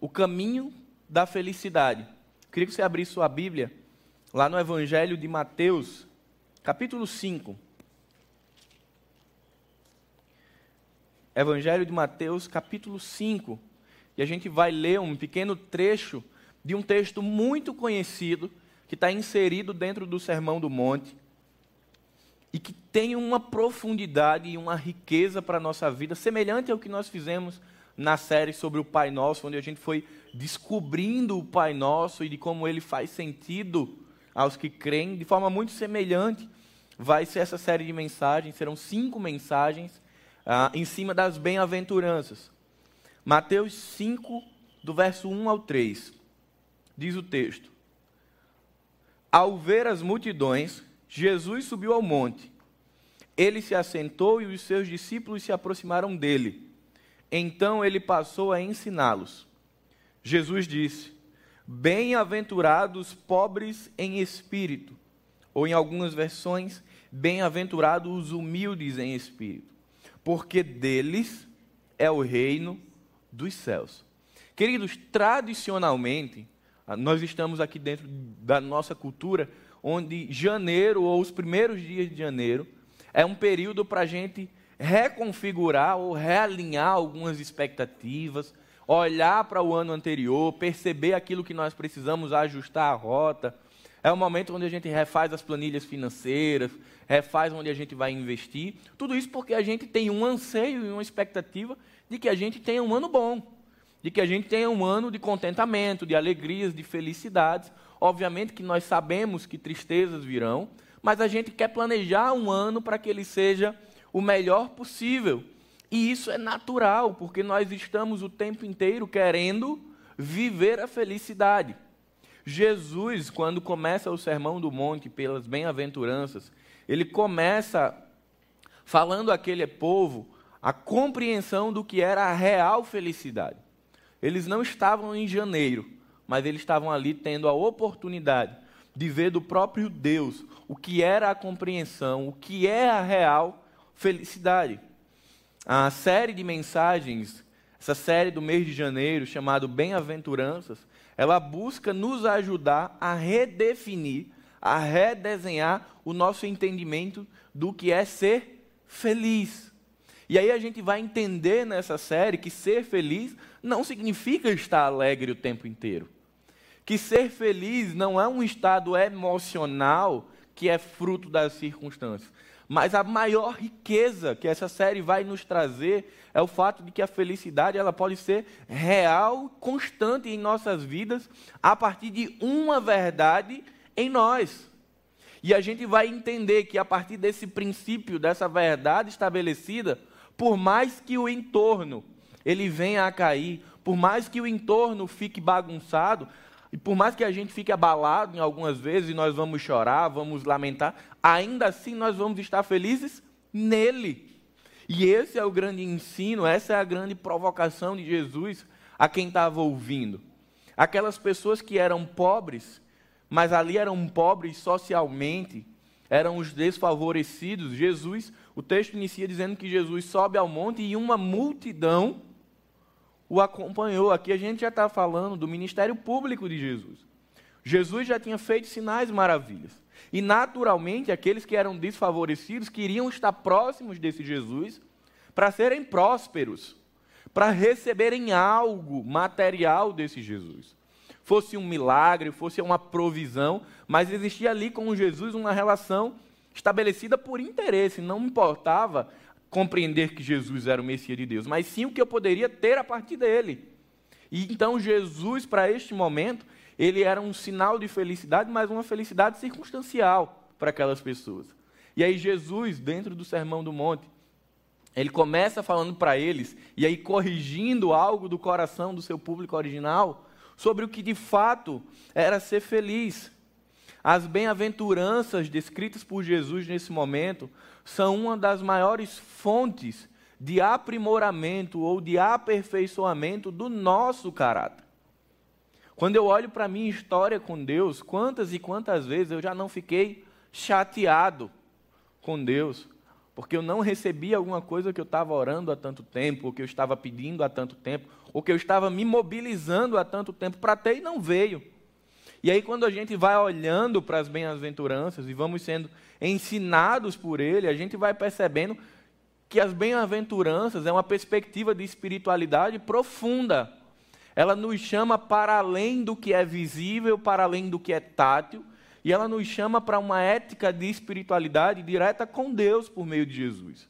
o caminho da felicidade. Eu queria que você abrisse sua Bíblia lá no Evangelho de Mateus, capítulo 5. Evangelho de Mateus, capítulo 5. E a gente vai ler um pequeno trecho de um texto muito conhecido que está inserido dentro do Sermão do Monte e que tem uma profundidade e uma riqueza para a nossa vida, semelhante ao que nós fizemos na série sobre o Pai Nosso, onde a gente foi descobrindo o Pai Nosso e de como ele faz sentido aos que creem, de forma muito semelhante. Vai ser essa série de mensagens, serão cinco mensagens ah, em cima das bem-aventuranças. Mateus 5, do verso 1 ao 3, diz o texto: Ao ver as multidões, Jesus subiu ao monte. Ele se assentou e os seus discípulos se aproximaram dele. Então ele passou a ensiná-los. Jesus disse: Bem-aventurados pobres em espírito, ou em algumas versões, bem-aventurados os humildes em espírito, porque deles é o reino dos céus. Queridos, tradicionalmente, nós estamos aqui dentro da nossa cultura onde janeiro ou os primeiros dias de janeiro é um período para a gente reconfigurar ou realinhar algumas expectativas, olhar para o ano anterior, perceber aquilo que nós precisamos ajustar a rota. É o momento onde a gente refaz as planilhas financeiras, refaz onde a gente vai investir. Tudo isso porque a gente tem um anseio e uma expectativa de que a gente tenha um ano bom, de que a gente tenha um ano de contentamento, de alegrias, de felicidades, Obviamente que nós sabemos que tristezas virão, mas a gente quer planejar um ano para que ele seja o melhor possível. E isso é natural, porque nós estamos o tempo inteiro querendo viver a felicidade. Jesus, quando começa o Sermão do Monte pelas bem-aventuranças, ele começa falando àquele povo a compreensão do que era a real felicidade. Eles não estavam em janeiro, mas eles estavam ali tendo a oportunidade de ver do próprio Deus o que era a compreensão, o que é a real felicidade. A série de mensagens, essa série do mês de janeiro, chamado Bem-aventuranças, ela busca nos ajudar a redefinir, a redesenhar o nosso entendimento do que é ser feliz. E aí a gente vai entender nessa série que ser feliz não significa estar alegre o tempo inteiro que ser feliz não é um estado emocional que é fruto das circunstâncias. Mas a maior riqueza que essa série vai nos trazer é o fato de que a felicidade ela pode ser real, constante em nossas vidas, a partir de uma verdade em nós. E a gente vai entender que a partir desse princípio, dessa verdade estabelecida, por mais que o entorno ele venha a cair, por mais que o entorno fique bagunçado, e por mais que a gente fique abalado em algumas vezes, e nós vamos chorar, vamos lamentar, ainda assim nós vamos estar felizes nele. E esse é o grande ensino, essa é a grande provocação de Jesus a quem estava ouvindo. Aquelas pessoas que eram pobres, mas ali eram pobres socialmente, eram os desfavorecidos. Jesus, o texto inicia dizendo que Jesus sobe ao monte e uma multidão o acompanhou. Aqui a gente já está falando do ministério público de Jesus. Jesus já tinha feito sinais e maravilhas. E naturalmente aqueles que eram desfavorecidos queriam estar próximos desse Jesus para serem prósperos, para receberem algo material desse Jesus. Fosse um milagre, fosse uma provisão, mas existia ali com Jesus uma relação estabelecida por interesse, não importava compreender que Jesus era o Messias de Deus, mas sim o que eu poderia ter a partir dele. E então Jesus, para este momento, ele era um sinal de felicidade, mas uma felicidade circunstancial para aquelas pessoas. E aí Jesus, dentro do Sermão do Monte, ele começa falando para eles, e aí corrigindo algo do coração do seu público original, sobre o que de fato era ser feliz. As bem-aventuranças descritas por Jesus nesse momento são uma das maiores fontes de aprimoramento ou de aperfeiçoamento do nosso caráter. Quando eu olho para a minha história com Deus, quantas e quantas vezes eu já não fiquei chateado com Deus, porque eu não recebi alguma coisa que eu estava orando há tanto tempo, ou que eu estava pedindo há tanto tempo, ou que eu estava me mobilizando há tanto tempo para ter e não veio. E aí, quando a gente vai olhando para as bem-aventuranças e vamos sendo ensinados por ele, a gente vai percebendo que as bem-aventuranças é uma perspectiva de espiritualidade profunda. Ela nos chama para além do que é visível, para além do que é tátil, e ela nos chama para uma ética de espiritualidade direta com Deus por meio de Jesus.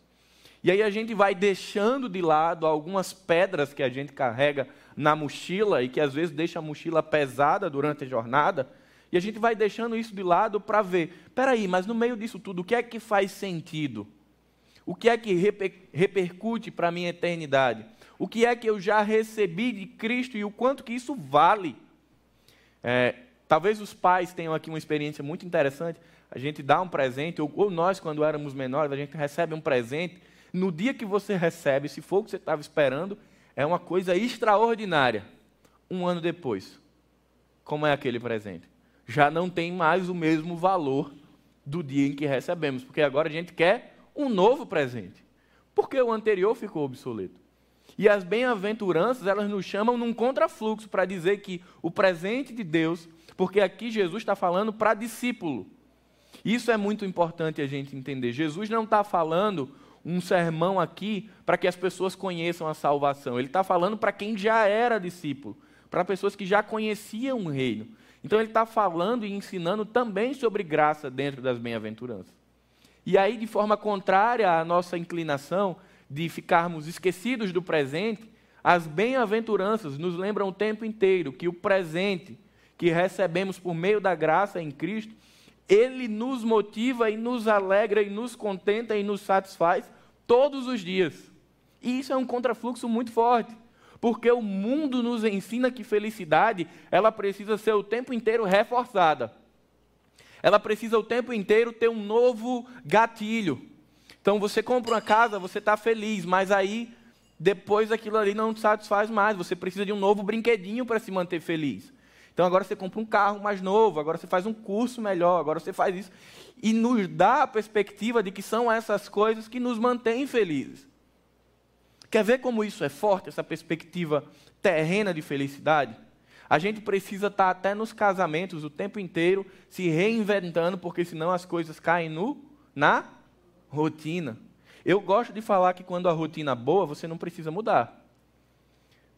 E aí a gente vai deixando de lado algumas pedras que a gente carrega na mochila e que às vezes deixa a mochila pesada durante a jornada, e a gente vai deixando isso de lado para ver, peraí, mas no meio disso tudo, o que é que faz sentido? O que é que reper, repercute para a minha eternidade? O que é que eu já recebi de Cristo e o quanto que isso vale? É, talvez os pais tenham aqui uma experiência muito interessante. A gente dá um presente, ou, ou nós, quando éramos menores, a gente recebe um presente. No dia que você recebe, se for o que você estava esperando, é uma coisa extraordinária. Um ano depois, como é aquele presente? Já não tem mais o mesmo valor do dia em que recebemos, porque agora a gente quer um novo presente, porque o anterior ficou obsoleto. E as bem-aventuranças, elas nos chamam num contrafluxo para dizer que o presente de Deus, porque aqui Jesus está falando para discípulo. Isso é muito importante a gente entender. Jesus não está falando um sermão aqui para que as pessoas conheçam a salvação. Ele está falando para quem já era discípulo, para pessoas que já conheciam o reino. Então ele está falando e ensinando também sobre graça dentro das bem-aventuranças. E aí, de forma contrária à nossa inclinação de ficarmos esquecidos do presente, as bem-aventuranças nos lembram o tempo inteiro que o presente que recebemos por meio da graça em Cristo ele nos motiva e nos alegra e nos contenta e nos satisfaz todos os dias. E isso é um contrafluxo muito forte, porque o mundo nos ensina que felicidade, ela precisa ser o tempo inteiro reforçada. Ela precisa o tempo inteiro ter um novo gatilho. Então você compra uma casa, você está feliz, mas aí depois aquilo ali não te satisfaz mais. Você precisa de um novo brinquedinho para se manter feliz. Então agora você compra um carro mais novo, agora você faz um curso melhor, agora você faz isso. E nos dá a perspectiva de que são essas coisas que nos mantêm felizes. Quer ver como isso é forte, essa perspectiva terrena de felicidade? A gente precisa estar até nos casamentos o tempo inteiro se reinventando, porque senão as coisas caem no, na rotina. Eu gosto de falar que quando a rotina é boa, você não precisa mudar.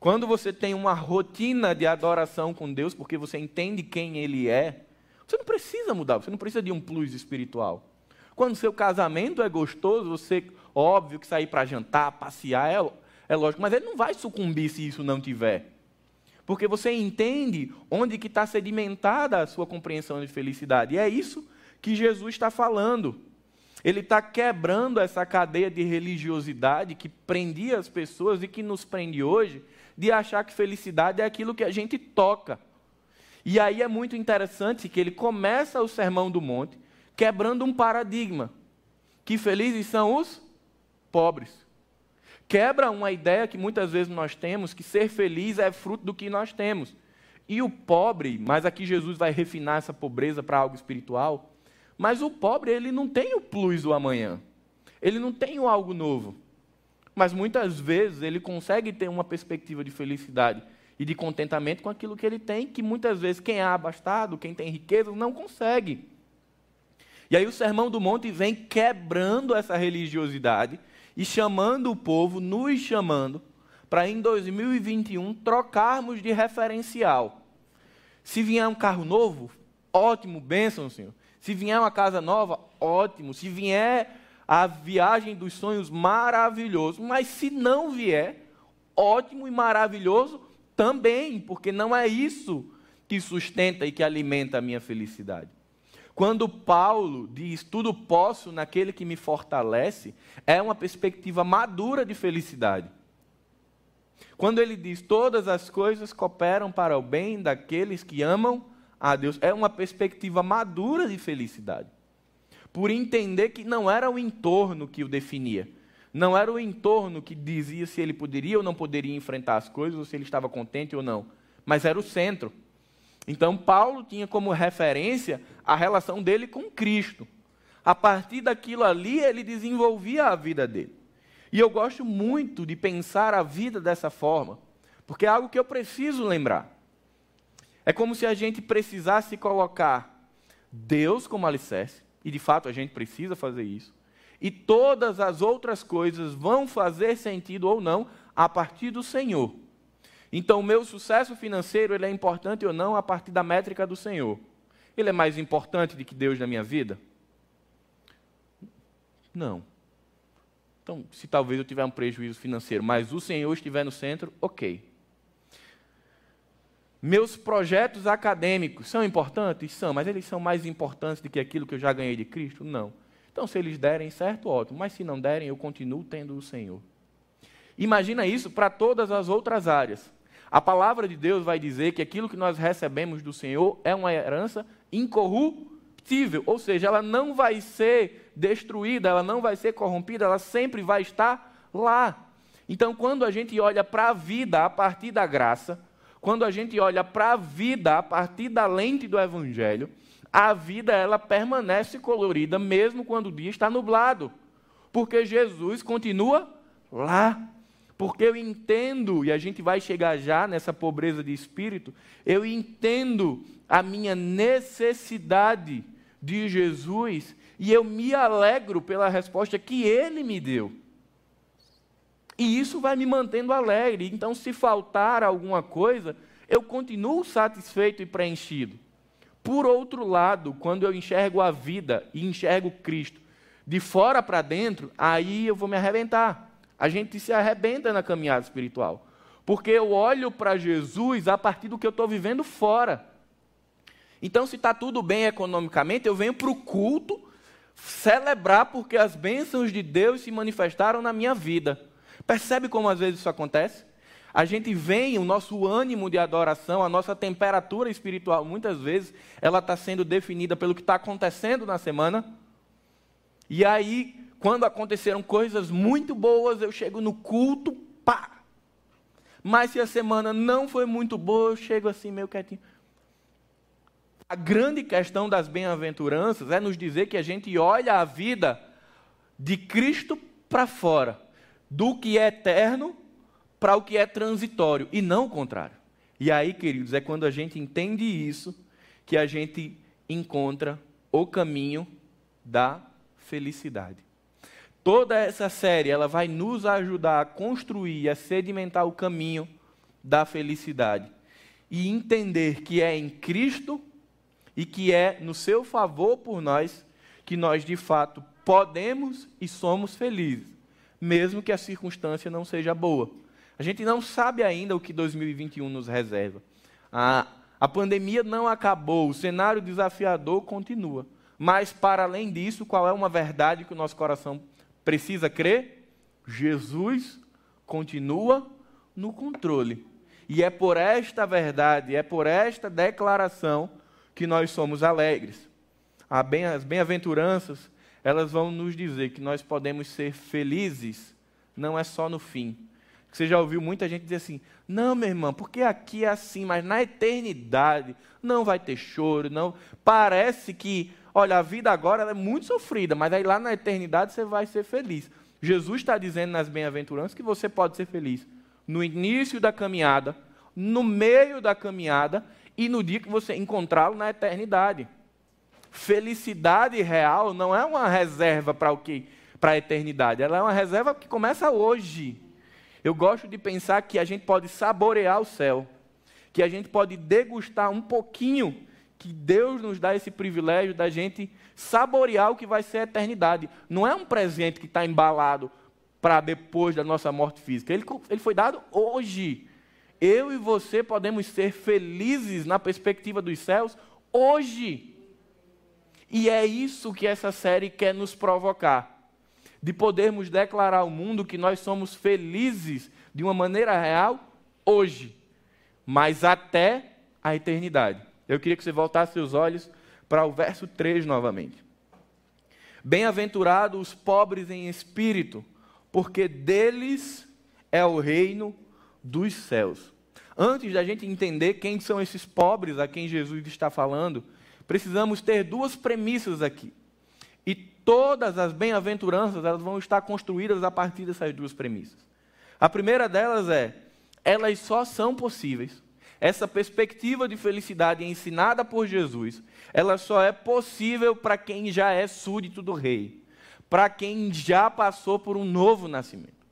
Quando você tem uma rotina de adoração com Deus, porque você entende quem Ele é, você não precisa mudar, você não precisa de um plus espiritual. Quando seu casamento é gostoso, você, óbvio que sair para jantar, passear, é, é lógico, mas ele não vai sucumbir se isso não tiver. Porque você entende onde que está sedimentada a sua compreensão de felicidade. E é isso que Jesus está falando. Ele está quebrando essa cadeia de religiosidade que prendia as pessoas e que nos prende hoje, de achar que felicidade é aquilo que a gente toca. E aí é muito interessante que ele começa o Sermão do Monte quebrando um paradigma, que felizes são os pobres. Quebra uma ideia que muitas vezes nós temos, que ser feliz é fruto do que nós temos. E o pobre, mas aqui Jesus vai refinar essa pobreza para algo espiritual, mas o pobre ele não tem o plus do amanhã. Ele não tem o algo novo. Mas muitas vezes ele consegue ter uma perspectiva de felicidade e de contentamento com aquilo que ele tem, que muitas vezes quem é abastado, quem tem riqueza, não consegue. E aí o Sermão do Monte vem quebrando essa religiosidade e chamando o povo, nos chamando, para em 2021 trocarmos de referencial. Se vier um carro novo, ótimo, bênção, Senhor. Se vier uma casa nova, ótimo. Se vier a viagem dos sonhos, maravilhoso. Mas se não vier, ótimo e maravilhoso também, porque não é isso que sustenta e que alimenta a minha felicidade. Quando Paulo diz tudo posso naquele que me fortalece, é uma perspectiva madura de felicidade. Quando ele diz todas as coisas cooperam para o bem daqueles que amam a Deus, é uma perspectiva madura de felicidade por entender que não era o entorno que o definia. Não era o entorno que dizia se ele poderia ou não poderia enfrentar as coisas, ou se ele estava contente ou não. Mas era o centro. Então, Paulo tinha como referência a relação dele com Cristo. A partir daquilo ali, ele desenvolvia a vida dele. E eu gosto muito de pensar a vida dessa forma, porque é algo que eu preciso lembrar. É como se a gente precisasse colocar Deus como alicerce, e de fato a gente precisa fazer isso, e todas as outras coisas vão fazer sentido ou não a partir do Senhor. Então, o meu sucesso financeiro ele é importante ou não a partir da métrica do Senhor. Ele é mais importante do que Deus na minha vida? Não. Então, se talvez eu tiver um prejuízo financeiro, mas o Senhor estiver no centro, ok. Meus projetos acadêmicos são importantes? São, mas eles são mais importantes do que aquilo que eu já ganhei de Cristo? Não. Então, se eles derem certo, ótimo. Mas se não derem, eu continuo tendo o Senhor. Imagina isso para todas as outras áreas. A palavra de Deus vai dizer que aquilo que nós recebemos do Senhor é uma herança incorruptível, ou seja, ela não vai ser destruída, ela não vai ser corrompida, ela sempre vai estar lá. Então, quando a gente olha para a vida a partir da graça, quando a gente olha para a vida a partir da lente do Evangelho, a vida ela permanece colorida mesmo quando o dia está nublado, porque Jesus continua lá. Porque eu entendo, e a gente vai chegar já nessa pobreza de espírito, eu entendo a minha necessidade de Jesus e eu me alegro pela resposta que ele me deu. E isso vai me mantendo alegre. Então, se faltar alguma coisa, eu continuo satisfeito e preenchido. Por outro lado, quando eu enxergo a vida e enxergo Cristo de fora para dentro, aí eu vou me arrebentar. A gente se arrebenta na caminhada espiritual. Porque eu olho para Jesus a partir do que eu estou vivendo fora. Então, se está tudo bem economicamente, eu venho para o culto celebrar porque as bênçãos de Deus se manifestaram na minha vida. Percebe como às vezes isso acontece? A gente vem, o nosso ânimo de adoração, a nossa temperatura espiritual, muitas vezes, ela está sendo definida pelo que está acontecendo na semana. E aí, quando aconteceram coisas muito boas, eu chego no culto, pá! Mas se a semana não foi muito boa, eu chego assim meio quietinho. A grande questão das bem-aventuranças é nos dizer que a gente olha a vida de Cristo para fora, do que é eterno para o que é transitório, e não o contrário. E aí, queridos, é quando a gente entende isso que a gente encontra o caminho da felicidade. Toda essa série ela vai nos ajudar a construir, a sedimentar o caminho da felicidade e entender que é em Cristo e que é no seu favor por nós que nós de fato podemos e somos felizes, mesmo que a circunstância não seja boa. A gente não sabe ainda o que 2021 nos reserva. A, a pandemia não acabou, o cenário desafiador continua. Mas, para além disso, qual é uma verdade que o nosso coração precisa crer? Jesus continua no controle. E é por esta verdade, é por esta declaração que nós somos alegres. As bem-aventuranças, elas vão nos dizer que nós podemos ser felizes, não é só no fim. Você já ouviu muita gente dizer assim: não, meu irmão, porque aqui é assim, mas na eternidade não vai ter choro, não. Parece que, olha, a vida agora é muito sofrida, mas aí lá na eternidade você vai ser feliz. Jesus está dizendo nas bem-aventuranças que você pode ser feliz no início da caminhada, no meio da caminhada e no dia que você encontrá-lo na eternidade. Felicidade real não é uma reserva para o que para a eternidade, ela é uma reserva que começa hoje. Eu gosto de pensar que a gente pode saborear o céu, que a gente pode degustar um pouquinho, que Deus nos dá esse privilégio da gente saborear o que vai ser a eternidade. Não é um presente que está embalado para depois da nossa morte física. Ele, ele foi dado hoje eu e você podemos ser felizes na perspectiva dos céus hoje. E é isso que essa série quer nos provocar. De podermos declarar ao mundo que nós somos felizes de uma maneira real hoje, mas até a eternidade. Eu queria que você voltasse seus olhos para o verso 3 novamente. Bem-aventurados os pobres em espírito, porque deles é o reino dos céus. Antes da gente entender quem são esses pobres a quem Jesus está falando, precisamos ter duas premissas aqui. E todas as bem-aventuranças elas vão estar construídas a partir dessas duas premissas. A primeira delas é: elas só são possíveis. Essa perspectiva de felicidade ensinada por Jesus, ela só é possível para quem já é súdito do rei, para quem já passou por um novo nascimento.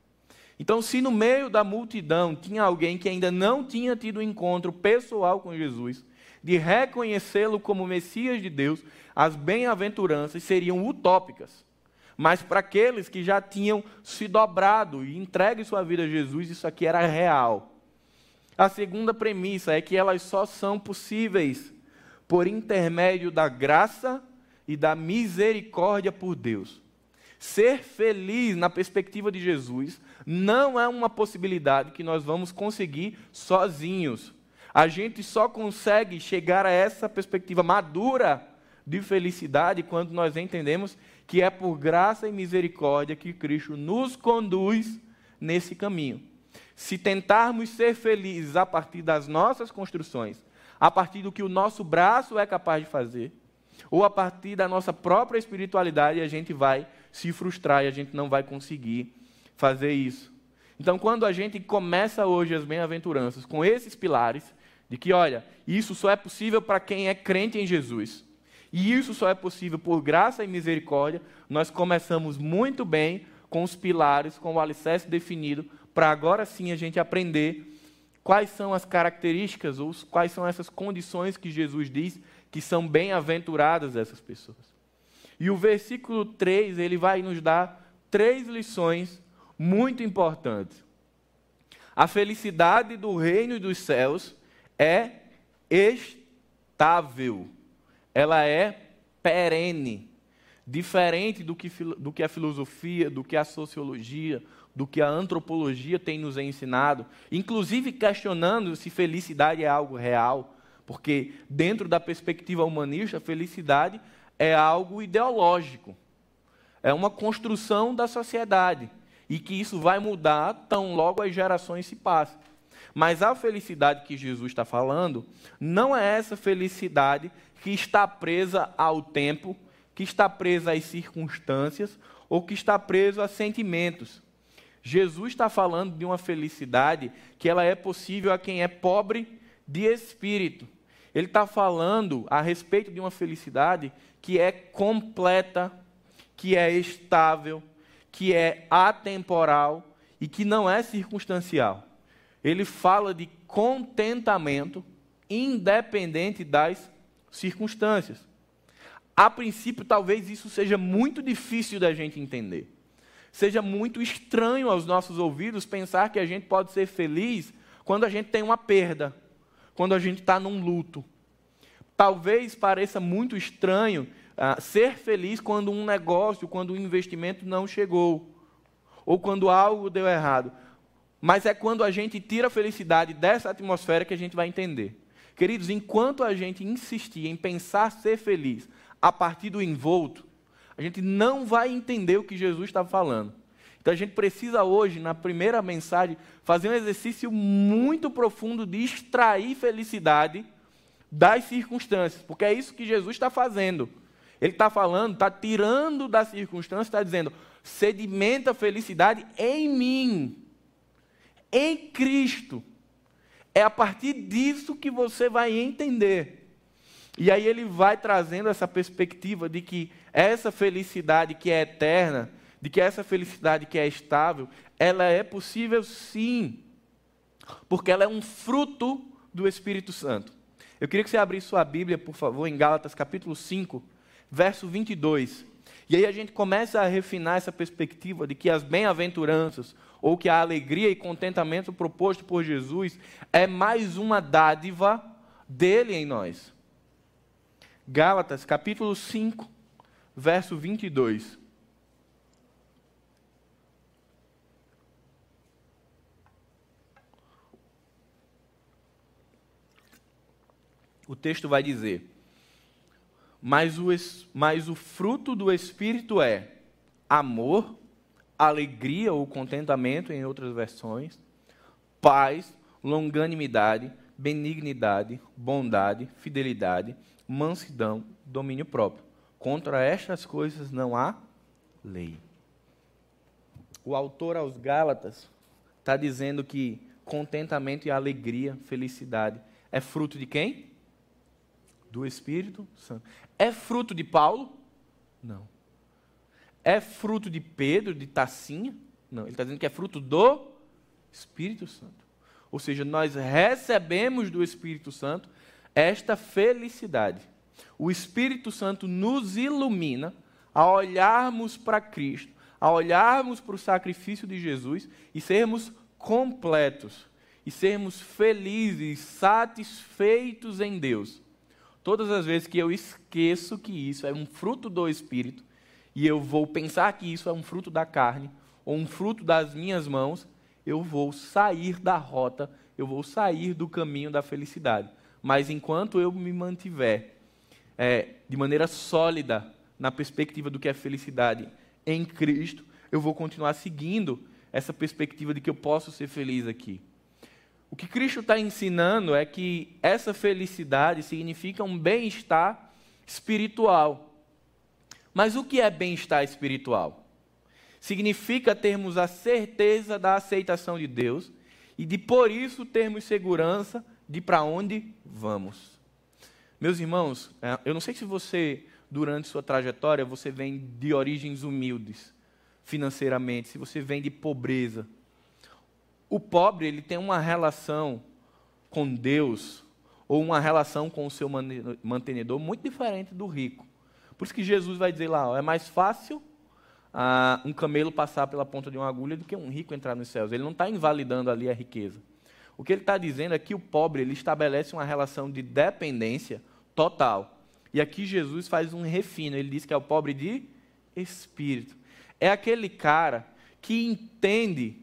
Então, se no meio da multidão tinha alguém que ainda não tinha tido encontro pessoal com Jesus, de reconhecê-lo como Messias de Deus, as bem-aventuranças seriam utópicas. Mas para aqueles que já tinham se dobrado e entregue sua vida a Jesus, isso aqui era real. A segunda premissa é que elas só são possíveis por intermédio da graça e da misericórdia por Deus. Ser feliz na perspectiva de Jesus não é uma possibilidade que nós vamos conseguir sozinhos. A gente só consegue chegar a essa perspectiva madura de felicidade quando nós entendemos que é por graça e misericórdia que Cristo nos conduz nesse caminho. Se tentarmos ser felizes a partir das nossas construções, a partir do que o nosso braço é capaz de fazer, ou a partir da nossa própria espiritualidade, a gente vai se frustrar e a gente não vai conseguir fazer isso. Então, quando a gente começa hoje as bem-aventuranças com esses pilares, de que, olha, isso só é possível para quem é crente em Jesus, e isso só é possível por graça e misericórdia, nós começamos muito bem com os pilares, com o alicerce definido, para agora sim a gente aprender quais são as características ou quais são essas condições que Jesus diz que são bem-aventuradas essas pessoas. E o versículo 3, ele vai nos dar três lições muito importantes. A felicidade do reino dos céus é estável, ela é perene, diferente do que, do que a filosofia, do que a sociologia, do que a antropologia tem nos ensinado, inclusive questionando se felicidade é algo real, porque dentro da perspectiva humanista, felicidade é algo ideológico, é uma construção da sociedade e que isso vai mudar tão logo as gerações se passem. Mas a felicidade que Jesus está falando não é essa felicidade que está presa ao tempo, que está presa às circunstâncias ou que está preso a sentimentos. Jesus está falando de uma felicidade que ela é possível a quem é pobre de espírito. Ele está falando a respeito de uma felicidade que é completa, que é estável, que é atemporal e que não é circunstancial. Ele fala de contentamento independente das circunstâncias. A princípio, talvez isso seja muito difícil da gente entender. Seja muito estranho aos nossos ouvidos pensar que a gente pode ser feliz quando a gente tem uma perda, quando a gente está num luto. Talvez pareça muito estranho ah, ser feliz quando um negócio, quando um investimento não chegou, ou quando algo deu errado. Mas é quando a gente tira a felicidade dessa atmosfera que a gente vai entender. Queridos, enquanto a gente insistir em pensar ser feliz a partir do envolto, a gente não vai entender o que Jesus está falando. Então a gente precisa hoje, na primeira mensagem, fazer um exercício muito profundo de extrair felicidade das circunstâncias, porque é isso que Jesus está fazendo. Ele está falando, está tirando da circunstância, está dizendo: sedimenta a felicidade em mim, em Cristo. É a partir disso que você vai entender. E aí ele vai trazendo essa perspectiva de que essa felicidade que é eterna, de que essa felicidade que é estável, ela é possível sim, porque ela é um fruto do Espírito Santo. Eu queria que você abrisse sua Bíblia, por favor, em Gálatas capítulo 5, verso 22. E aí a gente começa a refinar essa perspectiva de que as bem-aventuranças, ou que a alegria e contentamento proposto por Jesus, é mais uma dádiva dele em nós. Gálatas, capítulo 5, verso 22. O texto vai dizer: mas o, mas o fruto do Espírito é amor, alegria ou contentamento, em outras versões, paz, longanimidade, benignidade, bondade, fidelidade, mansidão, domínio próprio. Contra estas coisas não há lei. O autor aos Gálatas está dizendo que contentamento e alegria, felicidade. É fruto de quem? Do Espírito Santo. É fruto de Paulo? Não. É fruto de Pedro, de Tacinha? Não. Ele está dizendo que é fruto do Espírito Santo. Ou seja, nós recebemos do Espírito Santo esta felicidade. O Espírito Santo nos ilumina a olharmos para Cristo, a olharmos para o sacrifício de Jesus e sermos completos, e sermos felizes, satisfeitos em Deus. Todas as vezes que eu esqueço que isso é um fruto do Espírito, e eu vou pensar que isso é um fruto da carne, ou um fruto das minhas mãos, eu vou sair da rota, eu vou sair do caminho da felicidade. Mas enquanto eu me mantiver é, de maneira sólida na perspectiva do que é felicidade em Cristo, eu vou continuar seguindo essa perspectiva de que eu posso ser feliz aqui. O que Cristo está ensinando é que essa felicidade significa um bem-estar espiritual. Mas o que é bem-estar espiritual? Significa termos a certeza da aceitação de Deus e de por isso termos segurança de para onde vamos. Meus irmãos, é, eu não sei se você, durante sua trajetória, você vem de origens humildes financeiramente, se você vem de pobreza. O pobre, ele tem uma relação com Deus ou uma relação com o seu mantenedor muito diferente do rico. Por isso que Jesus vai dizer lá, ó, é mais fácil ah, um camelo passar pela ponta de uma agulha do que um rico entrar nos céus. Ele não está invalidando ali a riqueza. O que ele está dizendo é que o pobre ele estabelece uma relação de dependência total. E aqui Jesus faz um refino. Ele diz que é o pobre de espírito. É aquele cara que entende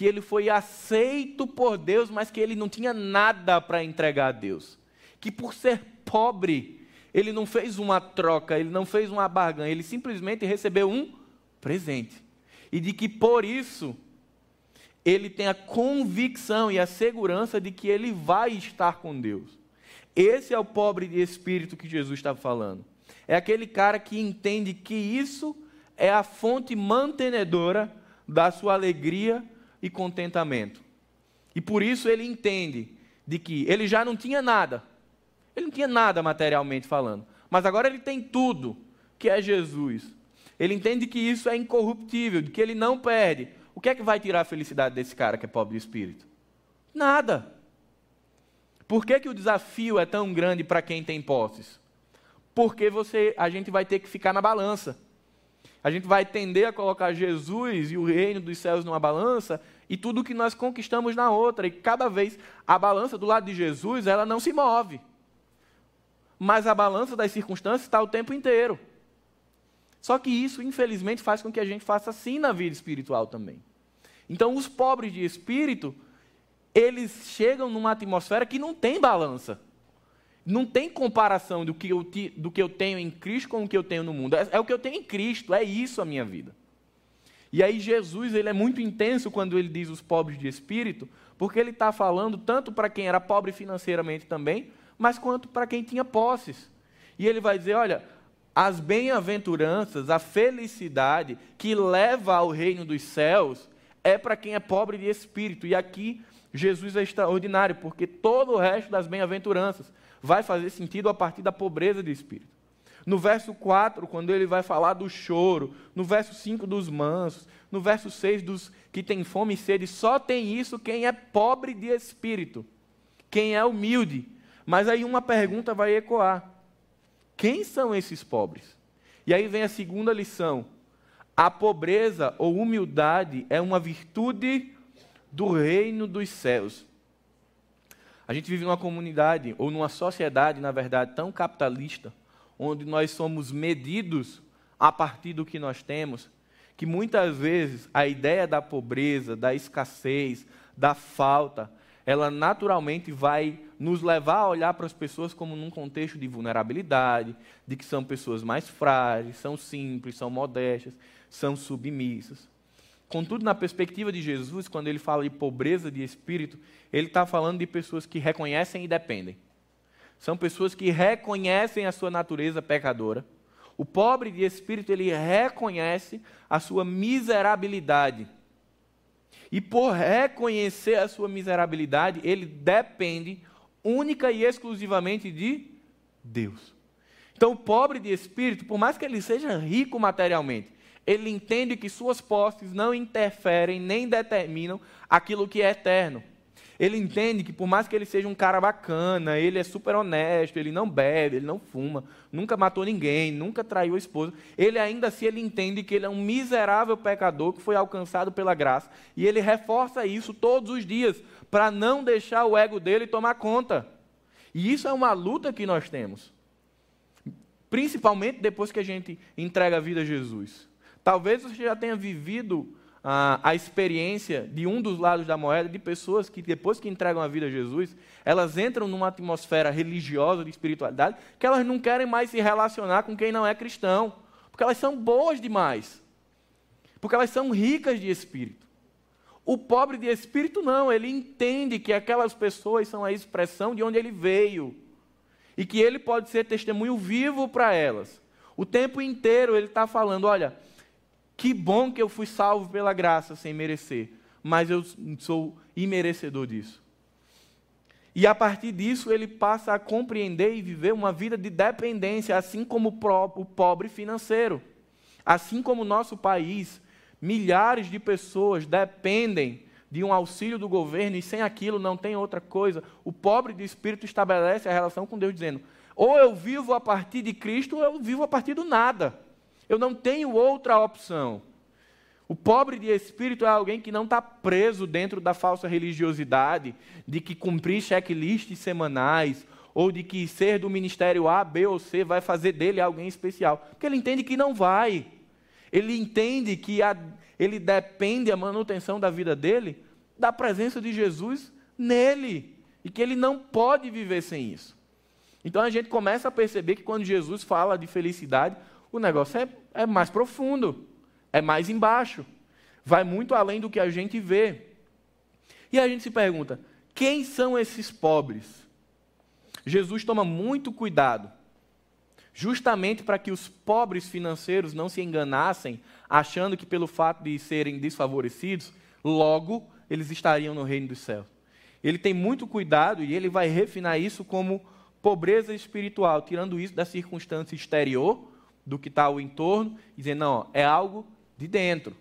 que ele foi aceito por Deus, mas que ele não tinha nada para entregar a Deus. Que por ser pobre, ele não fez uma troca, ele não fez uma barganha, ele simplesmente recebeu um presente. E de que por isso ele tem a convicção e a segurança de que ele vai estar com Deus. Esse é o pobre de espírito que Jesus estava falando. É aquele cara que entende que isso é a fonte mantenedora da sua alegria e contentamento. E por isso ele entende de que ele já não tinha nada. Ele não tinha nada materialmente falando, mas agora ele tem tudo, que é Jesus. Ele entende que isso é incorruptível, de que ele não perde. O que é que vai tirar a felicidade desse cara que é pobre de espírito? Nada. Por que, que o desafio é tão grande para quem tem posses? Porque você, a gente vai ter que ficar na balança. A gente vai tender a colocar Jesus e o reino dos céus numa balança e tudo que nós conquistamos na outra. E cada vez a balança do lado de Jesus, ela não se move. Mas a balança das circunstâncias está o tempo inteiro. Só que isso, infelizmente, faz com que a gente faça assim na vida espiritual também. Então, os pobres de espírito, eles chegam numa atmosfera que não tem balança. Não tem comparação do que eu, do que eu tenho em Cristo com o que eu tenho no mundo. É, é o que eu tenho em Cristo, é isso a minha vida. E aí Jesus ele é muito intenso quando ele diz os pobres de espírito, porque ele está falando tanto para quem era pobre financeiramente também, mas quanto para quem tinha posses. E ele vai dizer, olha, as bem-aventuranças, a felicidade que leva ao reino dos céus é para quem é pobre de espírito. E aqui Jesus é extraordinário, porque todo o resto das bem-aventuranças vai fazer sentido a partir da pobreza de espírito. No verso 4, quando ele vai falar do choro, no verso 5 dos mansos, no verso 6 dos que têm fome e sede, só tem isso quem é pobre de espírito, quem é humilde. Mas aí uma pergunta vai ecoar: quem são esses pobres? E aí vem a segunda lição. A pobreza ou humildade é uma virtude do reino dos céus. A gente vive numa comunidade, ou numa sociedade, na verdade, tão capitalista, onde nós somos medidos a partir do que nós temos, que muitas vezes a ideia da pobreza, da escassez, da falta, ela naturalmente vai nos levar a olhar para as pessoas como num contexto de vulnerabilidade, de que são pessoas mais frágeis, são simples, são modestas, são submissas. Contudo, na perspectiva de Jesus, quando ele fala de pobreza de espírito, ele está falando de pessoas que reconhecem e dependem. São pessoas que reconhecem a sua natureza pecadora. O pobre de espírito, ele reconhece a sua miserabilidade E por reconhecer a sua miserabilidade, ele depende única e exclusivamente de Deus. Então, o pobre de espírito, por mais que ele seja rico materialmente, ele entende que suas posses não interferem nem determinam aquilo que é eterno. Ele entende que por mais que ele seja um cara bacana, ele é super honesto, ele não bebe, ele não fuma, nunca matou ninguém, nunca traiu a esposa, ele ainda assim ele entende que ele é um miserável pecador que foi alcançado pela graça, e ele reforça isso todos os dias para não deixar o ego dele tomar conta. E isso é uma luta que nós temos. Principalmente depois que a gente entrega a vida a Jesus. Talvez você já tenha vivido a, a experiência de um dos lados da moeda de pessoas que, depois que entregam a vida a Jesus, elas entram numa atmosfera religiosa, de espiritualidade, que elas não querem mais se relacionar com quem não é cristão, porque elas são boas demais, porque elas são ricas de espírito. O pobre de espírito não, ele entende que aquelas pessoas são a expressão de onde ele veio e que ele pode ser testemunho vivo para elas. O tempo inteiro ele está falando: olha, que bom que eu fui salvo pela graça sem merecer, mas eu sou imerecedor disso. E a partir disso ele passa a compreender e viver uma vida de dependência, assim como o pobre financeiro. Assim como o nosso país, milhares de pessoas dependem de um auxílio do governo e sem aquilo não tem outra coisa. O pobre de espírito estabelece a relação com Deus dizendo: ou eu vivo a partir de Cristo, ou eu vivo a partir do nada. Eu não tenho outra opção. O pobre de espírito é alguém que não está preso dentro da falsa religiosidade, de que cumprir checklists semanais, ou de que ser do ministério A, B ou C vai fazer dele alguém especial. Porque ele entende que não vai. Ele entende que a, ele depende a manutenção da vida dele da presença de Jesus nele. E que ele não pode viver sem isso. Então a gente começa a perceber que quando Jesus fala de felicidade, o negócio é, é mais profundo, é mais embaixo, vai muito além do que a gente vê. E a gente se pergunta: quem são esses pobres? Jesus toma muito cuidado, justamente para que os pobres financeiros não se enganassem, achando que pelo fato de serem desfavorecidos, logo eles estariam no reino dos céus. Ele tem muito cuidado e ele vai refinar isso como pobreza espiritual, tirando isso da circunstância exterior do que está ao entorno, e dizer, não, é algo de dentro.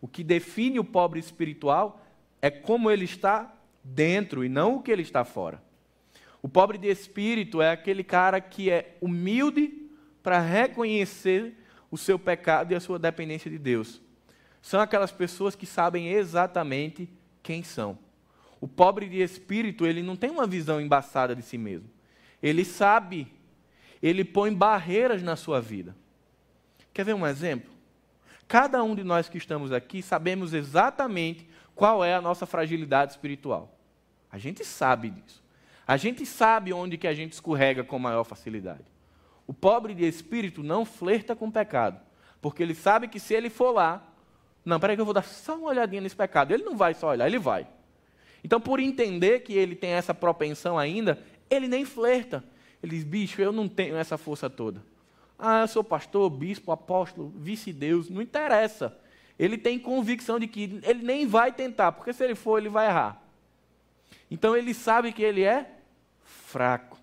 O que define o pobre espiritual é como ele está dentro e não o que ele está fora. O pobre de espírito é aquele cara que é humilde para reconhecer o seu pecado e a sua dependência de Deus. São aquelas pessoas que sabem exatamente quem são. O pobre de espírito, ele não tem uma visão embaçada de si mesmo. Ele sabe ele põe barreiras na sua vida. Quer ver um exemplo? Cada um de nós que estamos aqui sabemos exatamente qual é a nossa fragilidade espiritual. A gente sabe disso. A gente sabe onde que a gente escorrega com maior facilidade. O pobre de espírito não flerta com pecado, porque ele sabe que se ele for lá, não, peraí que eu vou dar só uma olhadinha nesse pecado. Ele não vai só olhar, ele vai. Então, por entender que ele tem essa propensão ainda, ele nem flerta. Ele diz: bicho, eu não tenho essa força toda. Ah, eu sou pastor, bispo, apóstolo, vice-deus, não interessa. Ele tem convicção de que ele nem vai tentar, porque se ele for, ele vai errar. Então ele sabe que ele é fraco.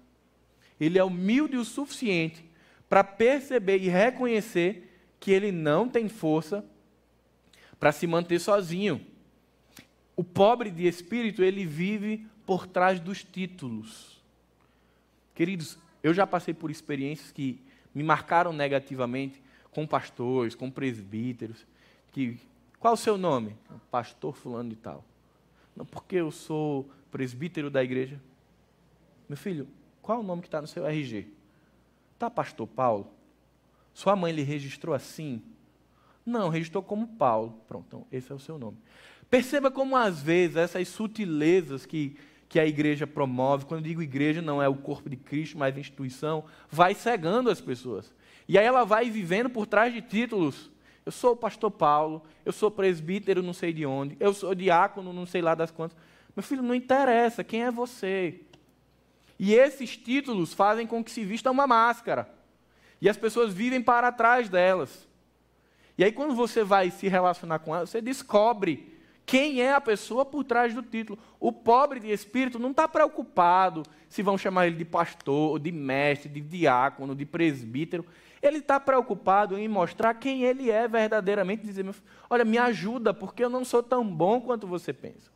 Ele é humilde o suficiente para perceber e reconhecer que ele não tem força para se manter sozinho. O pobre de espírito, ele vive por trás dos títulos. Queridos, eu já passei por experiências que me marcaram negativamente com pastores, com presbíteros, que qual o seu nome? Pastor fulano de tal. Não, porque eu sou presbítero da igreja. Meu filho, qual é o nome que está no seu RG? Tá, pastor Paulo? Sua mãe lhe registrou assim? Não, registrou como Paulo. Pronto, então esse é o seu nome. Perceba como às vezes essas sutilezas que que a igreja promove, quando digo igreja, não é o corpo de Cristo, mas a instituição, vai cegando as pessoas. E aí ela vai vivendo por trás de títulos. Eu sou o pastor Paulo, eu sou presbítero não sei de onde, eu sou diácono não sei lá das quantas. Meu filho, não interessa, quem é você? E esses títulos fazem com que se vista uma máscara. E as pessoas vivem para trás delas. E aí, quando você vai se relacionar com elas, você descobre quem é a pessoa por trás do título. O pobre de espírito não está preocupado se vão chamar ele de pastor, de mestre, de diácono, de presbítero. Ele está preocupado em mostrar quem ele é verdadeiramente, dizer, olha, me ajuda, porque eu não sou tão bom quanto você pensa.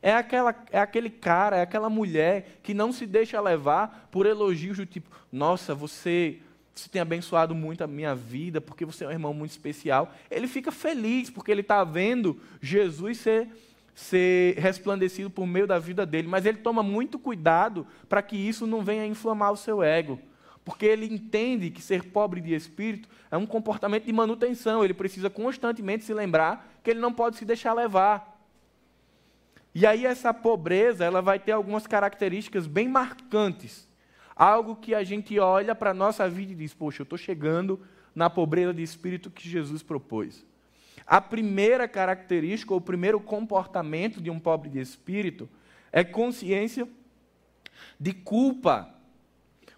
É, aquela, é aquele cara, é aquela mulher que não se deixa levar por elogios do tipo, nossa, você você tem abençoado muito a minha vida, porque você é um irmão muito especial. Ele fica feliz, porque ele está vendo Jesus ser, ser resplandecido por meio da vida dele. Mas ele toma muito cuidado para que isso não venha inflamar o seu ego. Porque ele entende que ser pobre de espírito é um comportamento de manutenção. Ele precisa constantemente se lembrar que ele não pode se deixar levar. E aí essa pobreza, ela vai ter algumas características bem marcantes Algo que a gente olha para a nossa vida e diz: Poxa, eu estou chegando na pobreza de espírito que Jesus propôs. A primeira característica, ou o primeiro comportamento de um pobre de espírito é consciência de culpa.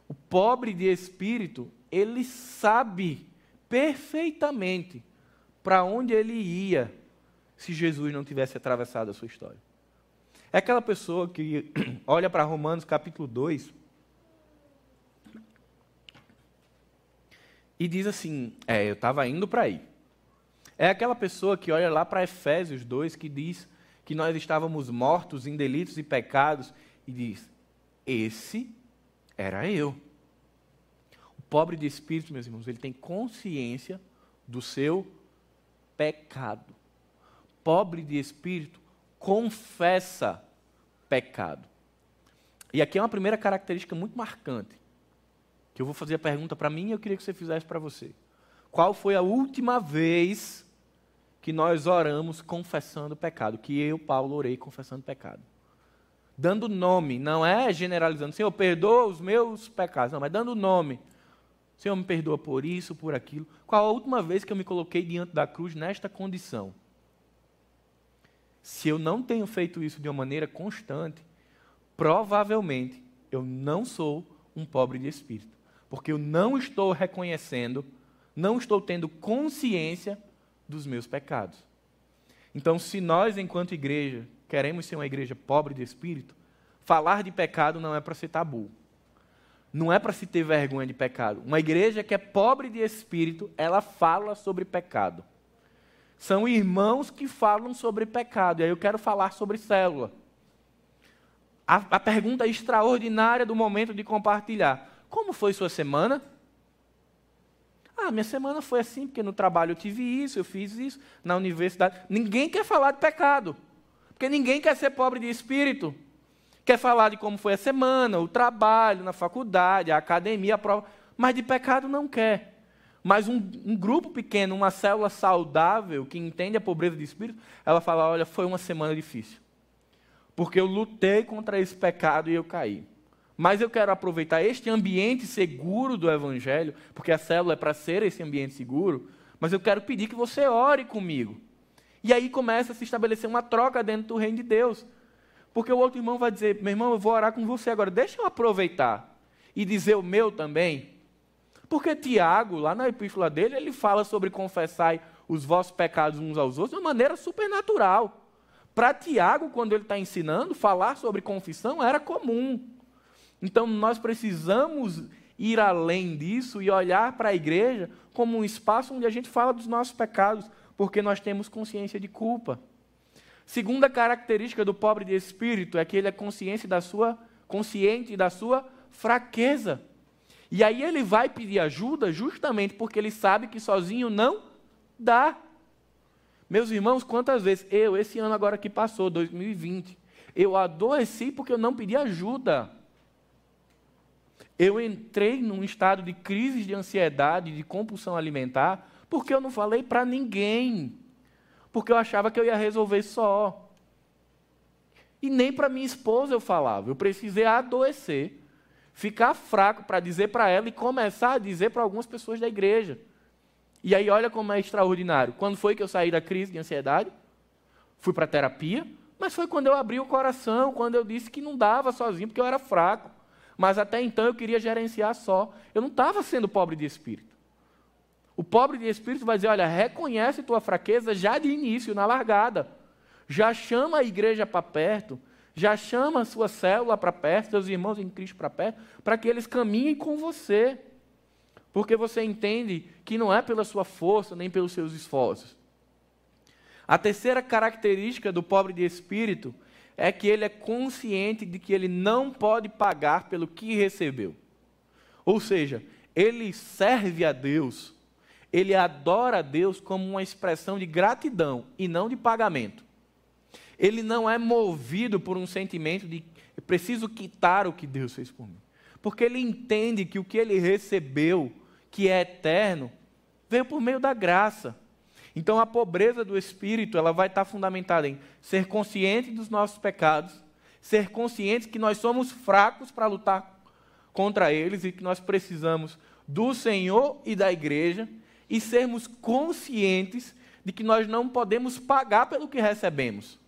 O pobre de espírito, ele sabe perfeitamente para onde ele ia se Jesus não tivesse atravessado a sua história. É aquela pessoa que olha para Romanos capítulo 2 e diz assim: É, eu estava indo para aí. É aquela pessoa que olha lá para Efésios 2 que diz que nós estávamos mortos em delitos e pecados e diz: Esse era eu. O pobre de espírito, meus irmãos, ele tem consciência do seu pecado. Pobre de espírito confessa pecado. E aqui é uma primeira característica muito marcante que eu vou fazer a pergunta para mim e eu queria que você fizesse para você. Qual foi a última vez que nós oramos confessando pecado? Que eu, Paulo, orei confessando pecado. Dando nome, não é generalizando. Senhor, perdoa os meus pecados. Não, mas dando nome. Senhor, me perdoa por isso, por aquilo. Qual a última vez que eu me coloquei diante da cruz nesta condição? Se eu não tenho feito isso de uma maneira constante, provavelmente eu não sou um pobre de espírito porque eu não estou reconhecendo, não estou tendo consciência dos meus pecados. Então, se nós, enquanto igreja, queremos ser uma igreja pobre de espírito, falar de pecado não é para ser tabu. Não é para se ter vergonha de pecado. Uma igreja que é pobre de espírito, ela fala sobre pecado. São irmãos que falam sobre pecado. E aí eu quero falar sobre célula. A, a pergunta extraordinária do momento de compartilhar. Como foi sua semana? Ah, minha semana foi assim, porque no trabalho eu tive isso, eu fiz isso, na universidade. Ninguém quer falar de pecado, porque ninguém quer ser pobre de espírito. Quer falar de como foi a semana, o trabalho, na faculdade, a academia, a prova, mas de pecado não quer. Mas um, um grupo pequeno, uma célula saudável, que entende a pobreza de espírito, ela fala: olha, foi uma semana difícil. Porque eu lutei contra esse pecado e eu caí. Mas eu quero aproveitar este ambiente seguro do Evangelho, porque a célula é para ser esse ambiente seguro, mas eu quero pedir que você ore comigo. E aí começa a se estabelecer uma troca dentro do reino de Deus. Porque o outro irmão vai dizer: meu irmão, eu vou orar com você agora, deixa eu aproveitar e dizer o meu também. Porque Tiago, lá na epístola dele, ele fala sobre confessar os vossos pecados uns aos outros de uma maneira supernatural. Para Tiago, quando ele está ensinando, falar sobre confissão era comum. Então nós precisamos ir além disso e olhar para a igreja como um espaço onde a gente fala dos nossos pecados, porque nós temos consciência de culpa. Segunda característica do pobre de espírito é que ele é consciente da sua consciente da sua fraqueza. E aí ele vai pedir ajuda justamente porque ele sabe que sozinho não dá. Meus irmãos, quantas vezes eu esse ano agora que passou, 2020, eu adoeci porque eu não pedi ajuda. Eu entrei num estado de crise de ansiedade, de compulsão alimentar, porque eu não falei para ninguém. Porque eu achava que eu ia resolver só. E nem para minha esposa eu falava. Eu precisei adoecer, ficar fraco para dizer para ela e começar a dizer para algumas pessoas da igreja. E aí, olha como é extraordinário. Quando foi que eu saí da crise de ansiedade? Fui para terapia, mas foi quando eu abri o coração, quando eu disse que não dava sozinho, porque eu era fraco. Mas até então eu queria gerenciar só. Eu não estava sendo pobre de espírito. O pobre de espírito vai dizer: olha, reconhece tua fraqueza já de início, na largada. já chama a igreja para perto, já chama a sua célula para perto, seus irmãos em Cristo para perto, para que eles caminhem com você. Porque você entende que não é pela sua força, nem pelos seus esforços. A terceira característica do pobre de espírito é que ele é consciente de que ele não pode pagar pelo que recebeu. Ou seja, ele serve a Deus, ele adora a Deus como uma expressão de gratidão e não de pagamento. Ele não é movido por um sentimento de preciso quitar o que Deus fez por mim. Porque ele entende que o que ele recebeu, que é eterno, veio por meio da graça. Então a pobreza do espírito, ela vai estar fundamentada em ser consciente dos nossos pecados, ser consciente que nós somos fracos para lutar contra eles e que nós precisamos do Senhor e da igreja e sermos conscientes de que nós não podemos pagar pelo que recebemos.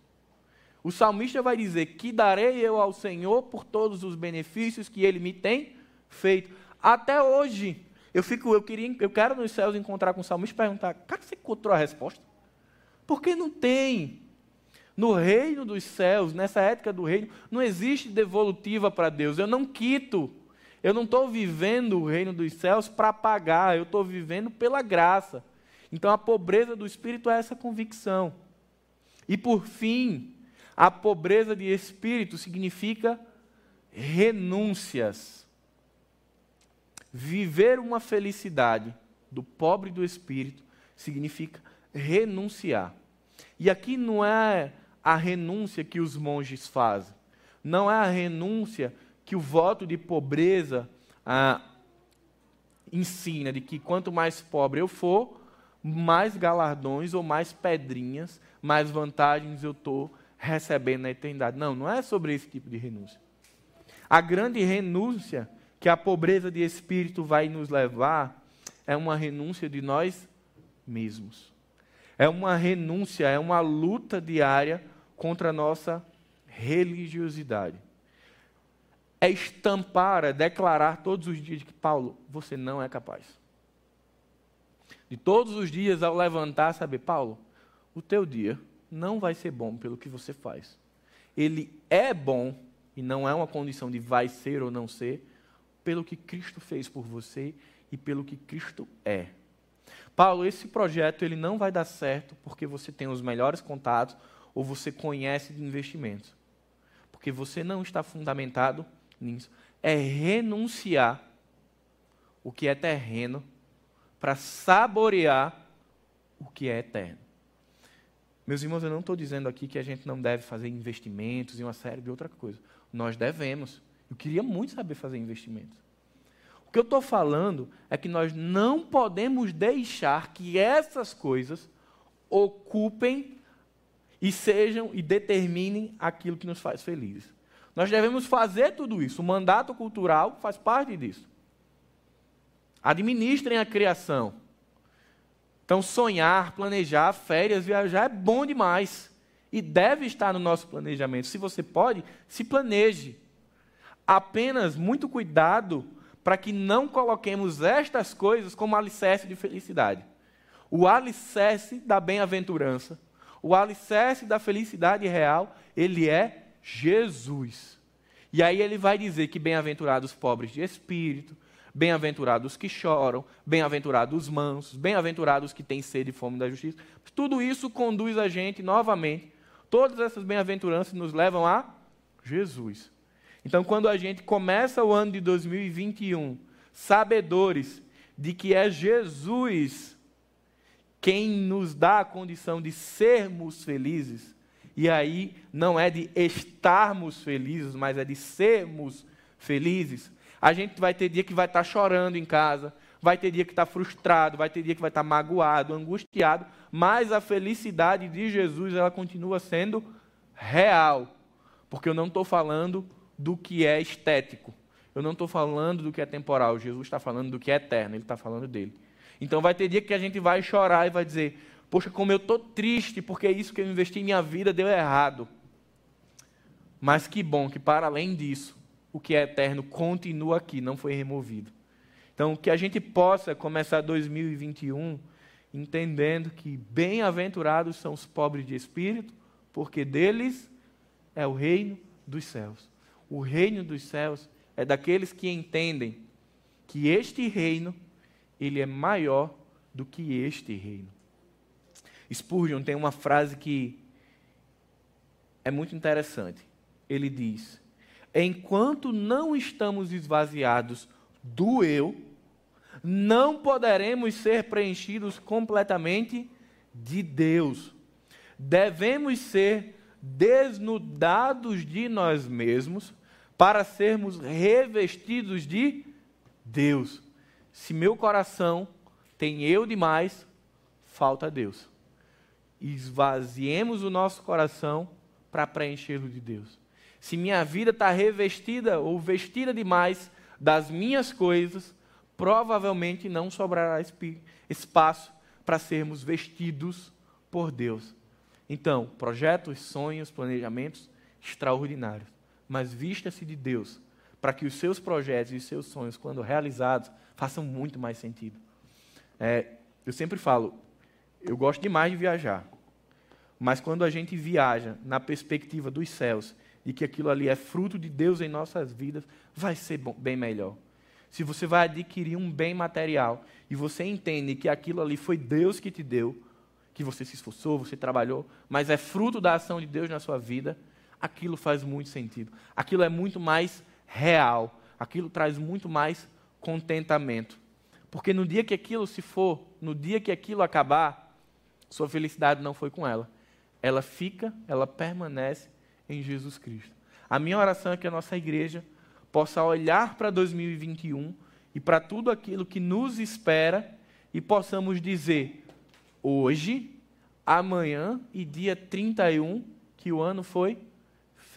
O salmista vai dizer: Que darei eu ao Senhor por todos os benefícios que ele me tem feito. Até hoje, eu fico, eu queria, eu quero nos céus encontrar com o salmista e perguntar: Cara, você encontrou a resposta? Porque não tem. No reino dos céus, nessa ética do reino, não existe devolutiva para Deus. Eu não quito. Eu não estou vivendo o reino dos céus para pagar, eu estou vivendo pela graça. Então a pobreza do espírito é essa convicção. E por fim, a pobreza de espírito significa renúncias. Viver uma felicidade do pobre do espírito significa renunciar. E aqui não é a renúncia que os monges fazem, não é a renúncia que o voto de pobreza ah, ensina, de que quanto mais pobre eu for, mais galardões ou mais pedrinhas, mais vantagens eu estou recebendo na eternidade. Não, não é sobre esse tipo de renúncia. A grande renúncia que a pobreza de espírito vai nos levar é uma renúncia de nós mesmos. É uma renúncia, é uma luta diária contra a nossa religiosidade. É estampar, é declarar todos os dias que Paulo, você não é capaz. De todos os dias ao levantar, saber, Paulo, o teu dia não vai ser bom pelo que você faz. Ele é bom e não é uma condição de vai ser ou não ser, pelo que Cristo fez por você e pelo que Cristo é. Paulo, esse projeto ele não vai dar certo porque você tem os melhores contatos ou você conhece de investimentos. Porque você não está fundamentado nisso. É renunciar o que é terreno para saborear o que é eterno. Meus irmãos, eu não estou dizendo aqui que a gente não deve fazer investimentos e uma série de outras coisas. Nós devemos. Eu queria muito saber fazer investimentos. O que eu estou falando é que nós não podemos deixar que essas coisas ocupem e sejam e determinem aquilo que nos faz felizes. Nós devemos fazer tudo isso. O mandato cultural faz parte disso. Administrem a criação. Então, sonhar, planejar, férias, viajar é bom demais. E deve estar no nosso planejamento. Se você pode, se planeje apenas muito cuidado para que não coloquemos estas coisas como alicerce de felicidade. O alicerce da bem-aventurança, o alicerce da felicidade real, ele é Jesus. E aí ele vai dizer que bem-aventurados pobres de espírito, bem-aventurados que choram, bem-aventurados os mansos, bem-aventurados que têm sede e fome da justiça. Tudo isso conduz a gente novamente. Todas essas bem-aventuranças nos levam a Jesus. Então, quando a gente começa o ano de 2021, sabedores de que é Jesus quem nos dá a condição de sermos felizes, e aí não é de estarmos felizes, mas é de sermos felizes. A gente vai ter dia que vai estar chorando em casa, vai ter dia que está frustrado, vai ter dia que vai estar magoado, angustiado, mas a felicidade de Jesus ela continua sendo real, porque eu não estou falando do que é estético. Eu não estou falando do que é temporal. Jesus está falando do que é eterno. Ele está falando dele. Então vai ter dia que a gente vai chorar e vai dizer: Poxa, como eu estou triste porque isso que eu investi em minha vida deu errado. Mas que bom que, para além disso, o que é eterno continua aqui, não foi removido. Então, que a gente possa começar 2021 entendendo que bem-aventurados são os pobres de espírito, porque deles é o reino dos céus. O reino dos céus é daqueles que entendem que este reino ele é maior do que este reino. Spurgeon tem uma frase que é muito interessante. Ele diz: Enquanto não estamos esvaziados do eu, não poderemos ser preenchidos completamente de Deus. Devemos ser desnudados de nós mesmos para sermos revestidos de Deus. Se meu coração tem eu demais, falta Deus. Esvaziemos o nosso coração para preenchê-lo de Deus. Se minha vida está revestida ou vestida demais das minhas coisas, provavelmente não sobrará espaço para sermos vestidos por Deus. Então, projetos, sonhos, planejamentos extraordinários. Mas vista-se de Deus para que os seus projetos e os seus sonhos, quando realizados, façam muito mais sentido. É, eu sempre falo, eu gosto demais de viajar. Mas quando a gente viaja na perspectiva dos céus e que aquilo ali é fruto de Deus em nossas vidas, vai ser bom, bem melhor. Se você vai adquirir um bem material e você entende que aquilo ali foi Deus que te deu, que você se esforçou, você trabalhou, mas é fruto da ação de Deus na sua vida, aquilo faz muito sentido. Aquilo é muito mais real. Aquilo traz muito mais contentamento. Porque no dia que aquilo se for, no dia que aquilo acabar, sua felicidade não foi com ela. Ela fica, ela permanece em Jesus Cristo. A minha oração é que a nossa igreja possa olhar para 2021 e para tudo aquilo que nos espera e possamos dizer hoje, amanhã e dia 31 que o ano foi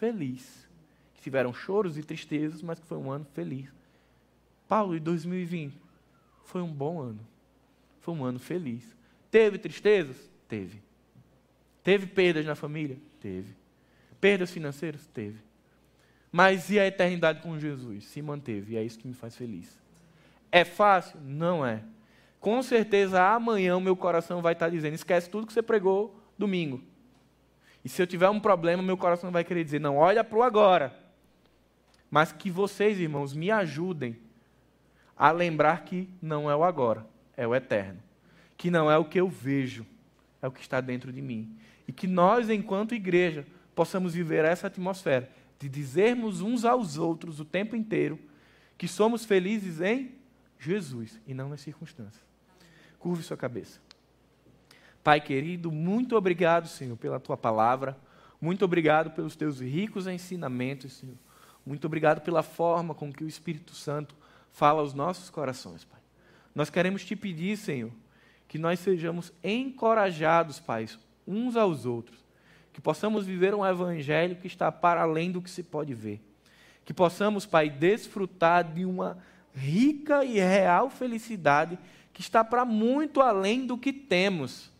feliz. Que tiveram choros e tristezas, mas que foi um ano feliz. Paulo, e 2020 foi um bom ano. Foi um ano feliz. Teve tristezas? Teve. Teve perdas na família? Teve. Perdas financeiras? Teve. Mas e a eternidade com Jesus? Se manteve, e é isso que me faz feliz. É fácil? Não é. Com certeza amanhã o meu coração vai estar dizendo: esquece tudo que você pregou domingo. E se eu tiver um problema, meu coração vai querer dizer: não, olha para o agora. Mas que vocês, irmãos, me ajudem a lembrar que não é o agora, é o eterno. Que não é o que eu vejo, é o que está dentro de mim. E que nós, enquanto igreja, possamos viver essa atmosfera de dizermos uns aos outros o tempo inteiro que somos felizes em Jesus e não nas circunstâncias. Curve sua cabeça. Pai querido, muito obrigado, Senhor, pela tua palavra. Muito obrigado pelos teus ricos ensinamentos, Senhor. Muito obrigado pela forma com que o Espírito Santo fala aos nossos corações, Pai. Nós queremos te pedir, Senhor, que nós sejamos encorajados, Pai, uns aos outros. Que possamos viver um evangelho que está para além do que se pode ver. Que possamos, Pai, desfrutar de uma rica e real felicidade que está para muito além do que temos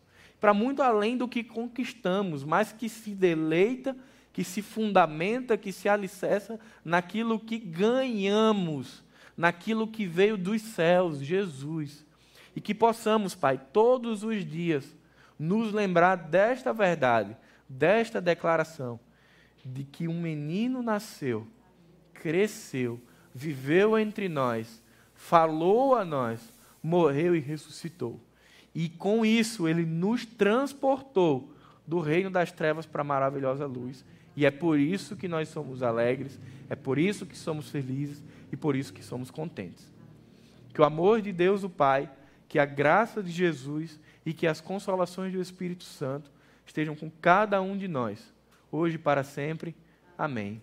para muito além do que conquistamos, mas que se deleita, que se fundamenta, que se alicerça naquilo que ganhamos, naquilo que veio dos céus, Jesus. E que possamos, Pai, todos os dias nos lembrar desta verdade, desta declaração, de que um menino nasceu, cresceu, viveu entre nós, falou a nós, morreu e ressuscitou e com isso ele nos transportou do reino das trevas para a maravilhosa luz. E é por isso que nós somos alegres, é por isso que somos felizes e por isso que somos contentes. Que o amor de Deus, o Pai, que a graça de Jesus e que as consolações do Espírito Santo estejam com cada um de nós, hoje e para sempre. Amém.